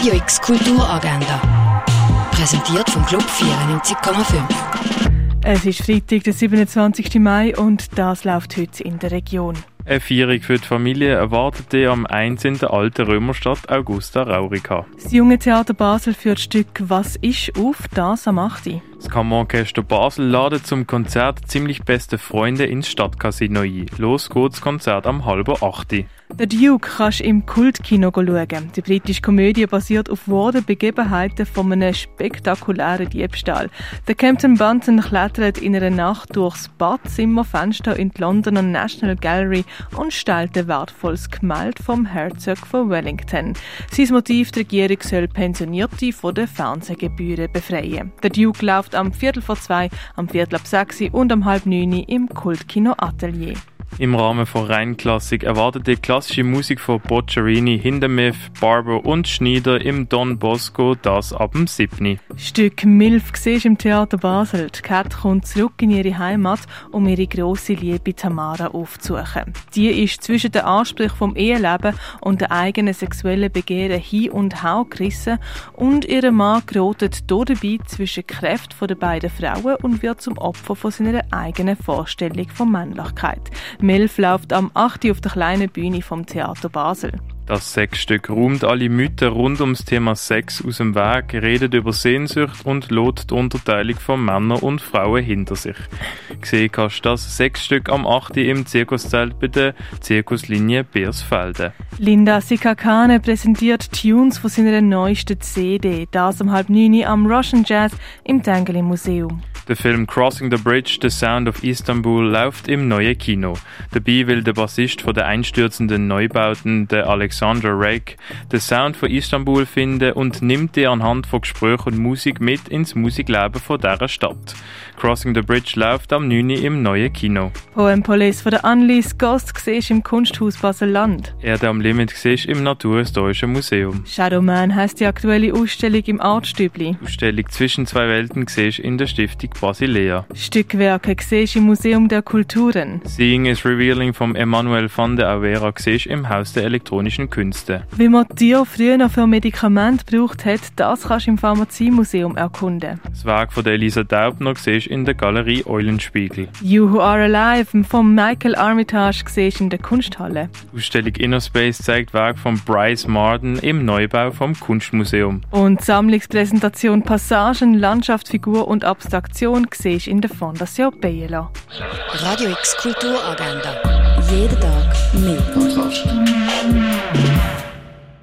Radio X Kulturagenda. Präsentiert vom Club 94,5. Es ist Freitag, der 27. Mai und das läuft heute in der Region. Eine Feierung für die Familie erwartete am 1 in der alten Römerstadt Augusta Raurica. Das junge Theater Basel führt das Stück «Was ist» auf, das am 8. Das Kammerorchester Basel ladet zum Konzert ziemlich beste Freunde ins Stadtcasino ein. Los geht's Konzert am halben 8. The Duke kannst im Kultkino schauen. Die britische Komödie basiert auf wahren Begebenheiten von einem spektakulären Diebstahl. Der Captain Bunton klettert in einer Nacht durchs Badzimmerfenster in die Londoner National Gallery und stellt ein wertvolles Gemälde vom Herzog von Wellington. Sein Motiv, die Regierung soll Pensionierte von den Fernsehgebühren befreien. Der Duke läuft am Viertel vor zwei, am Viertel ab sechs und am halb neun im Kultkino Atelier. Im Rahmen von Rheinklassik erwartet die klassische Musik von Boccherini, Hindemith, Barber und Schneider im Don Bosco das ab dem 7. Stück Milf siehst im Theater Basel. Die Kat kommt zurück in ihre Heimat, um ihre grosse Liebe Tamara aufzusuchen. Die ist zwischen den Ansprüchen vom Eheleben und der eigenen sexuellen Begehren hin und her gerissen und ihr Mann gerotet dabei zwischen Kräften der beiden Frauen und wird zum Opfer von seiner eigenen Vorstellung von Männlichkeit. Milf läuft am 8. auf der kleinen Bühne vom Theater Basel. Das Sexstück räumt alle Mythen rund ums Thema Sex aus dem Weg, redet über Sehnsucht und lädt die Unterteilung von Männern und Frauen hinter sich. Gesehen kannst du das Sexstück am 8. im Zirkuszelt bei der Zirkuslinie Beersfelde. Linda Sikakane präsentiert Tunes von seiner neuesten CD, das um halb neun am Russian Jazz im Tengeli Museum. Der Film Crossing the Bridge, The Sound of Istanbul läuft im neuen Kino. Dabei will der Bassist von der einstürzenden Neubauten, der Alexander Rake, den Sound von Istanbul finden und nimmt die anhand von Gesprächen und Musik mit ins Musikleben von dieser Stadt. Crossing the Bridge läuft am 9. im neuen Kino. Poem Police von der Annelies Ghost siehst im Kunsthaus Basel-Land. Erde am Limit im Naturhistorischen Museum. Shadow Man heisst die aktuelle Ausstellung im Artstübli. Ausstellung zwischen zwei Welten in der Stiftung Basilea. Stückwerke siehst im Museum der Kulturen. Seeing is Revealing vom Emmanuel van de Avera siehst im Haus der elektronischen Künste. Wie man dir früher noch für Medikamente gebraucht hat, das kannst du im Pharmaziemuseum erkunden. Das Werk von der Elisa Daubner siehst in der Galerie Eulenspiegel. You Who Are Alive von Michael Armitage siehst in der Kunsthalle. Die Ausstellung Inner Space zeigt Werk von Bryce Marden im Neubau vom Kunstmuseum. Und Sammlungspräsentation Passagen, Landschaft, Figur und Abstraktion siehst in der Fondation Biela. Radio X Kulturagenda. Jeden Tag mehr.